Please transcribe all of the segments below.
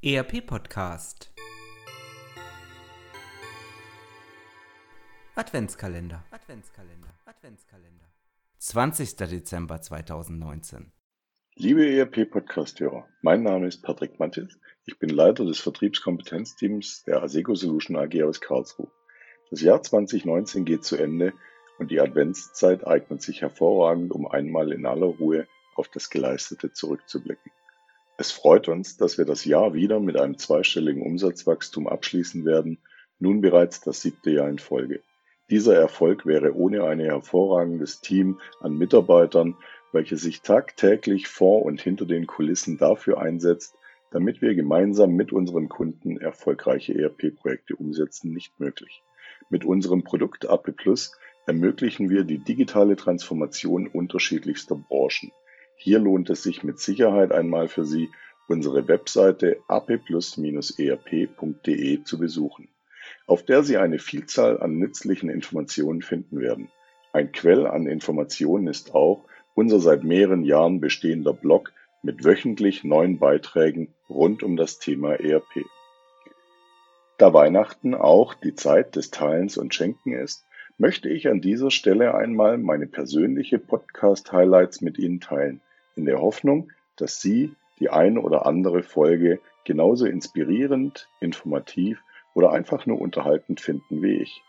ERP Podcast Adventskalender Adventskalender Adventskalender 20. Dezember 2019 Liebe ERP Podcast-Hörer, mein Name ist Patrick Mattes. Ich bin Leiter des Vertriebskompetenzteams der Aseco Solution AG aus Karlsruhe. Das Jahr 2019 geht zu Ende und die Adventszeit eignet sich hervorragend, um einmal in aller Ruhe auf das Geleistete zurückzublicken. Es freut uns, dass wir das Jahr wieder mit einem zweistelligen Umsatzwachstum abschließen werden, nun bereits das siebte Jahr in Folge. Dieser Erfolg wäre ohne ein hervorragendes Team an Mitarbeitern, welches sich tagtäglich vor und hinter den Kulissen dafür einsetzt, damit wir gemeinsam mit unseren Kunden erfolgreiche ERP-Projekte umsetzen, nicht möglich. Mit unserem Produkt AP Plus ermöglichen wir die digitale Transformation unterschiedlichster Branchen. Hier lohnt es sich mit Sicherheit einmal für Sie, unsere Webseite applus-erp.de zu besuchen, auf der Sie eine Vielzahl an nützlichen Informationen finden werden. Ein Quell an Informationen ist auch unser seit mehreren Jahren bestehender Blog mit wöchentlich neuen Beiträgen rund um das Thema ERP. Da Weihnachten auch die Zeit des Teilens und Schenken ist, möchte ich an dieser Stelle einmal meine persönliche Podcast-Highlights mit Ihnen teilen in der Hoffnung, dass Sie die eine oder andere Folge genauso inspirierend, informativ oder einfach nur unterhaltend finden wie ich.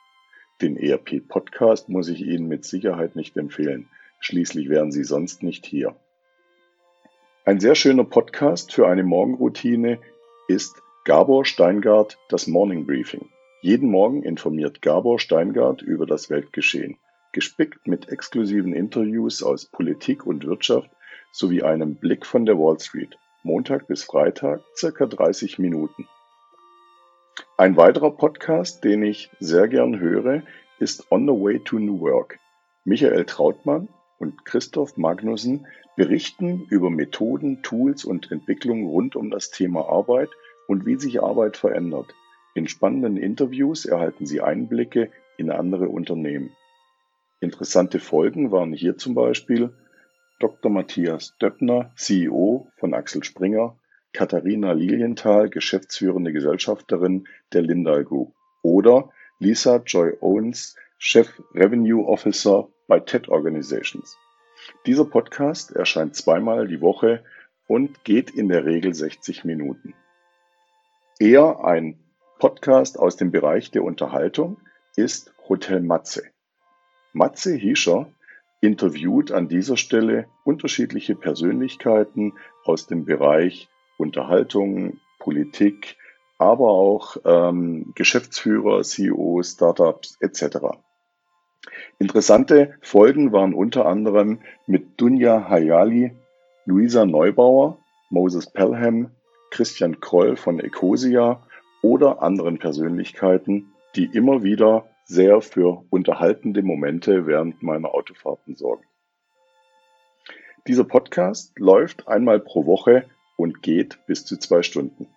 Den ERP-Podcast muss ich Ihnen mit Sicherheit nicht empfehlen. Schließlich wären Sie sonst nicht hier. Ein sehr schöner Podcast für eine Morgenroutine ist Gabor Steingart das Morning Briefing. Jeden Morgen informiert Gabor Steingart über das Weltgeschehen, gespickt mit exklusiven Interviews aus Politik und Wirtschaft sowie einem Blick von der Wall Street (Montag bis Freitag, circa 30 Minuten). Ein weiterer Podcast, den ich sehr gern höre, ist On the Way to New Work. Michael Trautmann und Christoph Magnussen berichten über Methoden, Tools und Entwicklungen rund um das Thema Arbeit und wie sich Arbeit verändert. In spannenden Interviews erhalten Sie Einblicke in andere Unternehmen. Interessante Folgen waren hier zum Beispiel Dr. Matthias Döppner, CEO von Axel Springer, Katharina Lilienthal, geschäftsführende Gesellschafterin der Lindal Group oder Lisa Joy Owens, Chef Revenue Officer bei TED Organizations. Dieser Podcast erscheint zweimal die Woche und geht in der Regel 60 Minuten. Eher ein Podcast aus dem Bereich der Unterhaltung ist Hotel Matze. Matze Hiescher interviewt an dieser Stelle unterschiedliche Persönlichkeiten aus dem Bereich Unterhaltung, Politik, aber auch ähm, Geschäftsführer, CEOs, Startups etc. Interessante Folgen waren unter anderem mit Dunja Hayali, Luisa Neubauer, Moses Pelham, Christian Kroll von Ecosia oder anderen Persönlichkeiten, die immer wieder sehr für unterhaltende Momente während meiner Autofahrten sorgen. Dieser Podcast läuft einmal pro Woche und geht bis zu zwei Stunden.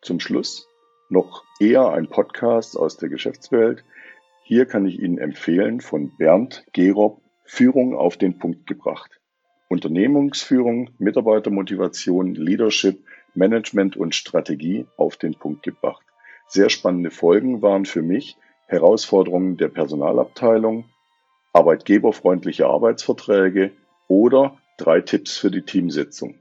Zum Schluss noch eher ein Podcast aus der Geschäftswelt. Hier kann ich Ihnen empfehlen von Bernd Gerob Führung auf den Punkt gebracht. Unternehmensführung, Mitarbeitermotivation, Leadership, Management und Strategie auf den Punkt gebracht. Sehr spannende Folgen waren für mich Herausforderungen der Personalabteilung, arbeitgeberfreundliche Arbeitsverträge oder drei Tipps für die Teamsitzung.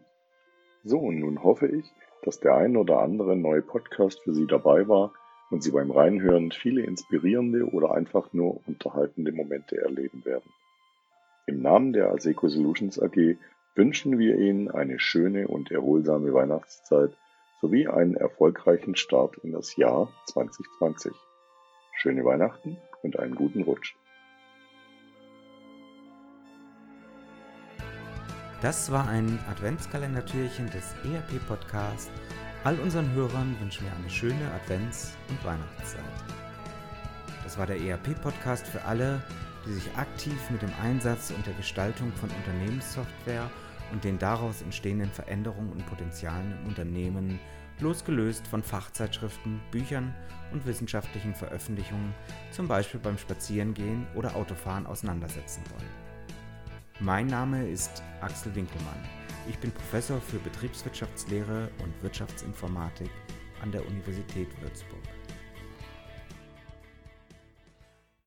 So, und nun hoffe ich, dass der ein oder andere neue Podcast für Sie dabei war und Sie beim Reinhören viele inspirierende oder einfach nur unterhaltende Momente erleben werden. Im Namen der Alseco Solutions AG wünschen wir Ihnen eine schöne und erholsame Weihnachtszeit sowie einen erfolgreichen Start in das Jahr 2020. Schöne Weihnachten und einen guten Rutsch. Das war ein Adventskalendertürchen des ERP Podcasts. All unseren Hörern wünschen wir eine schöne Advents- und Weihnachtszeit. Das war der ERP Podcast für alle, die sich aktiv mit dem Einsatz und der Gestaltung von Unternehmenssoftware und den daraus entstehenden Veränderungen und Potenzialen im Unternehmen, losgelöst von Fachzeitschriften, Büchern und wissenschaftlichen Veröffentlichungen, zum Beispiel beim Spazierengehen oder Autofahren auseinandersetzen wollen. Mein Name ist Axel Winkelmann. Ich bin Professor für Betriebswirtschaftslehre und Wirtschaftsinformatik an der Universität Würzburg.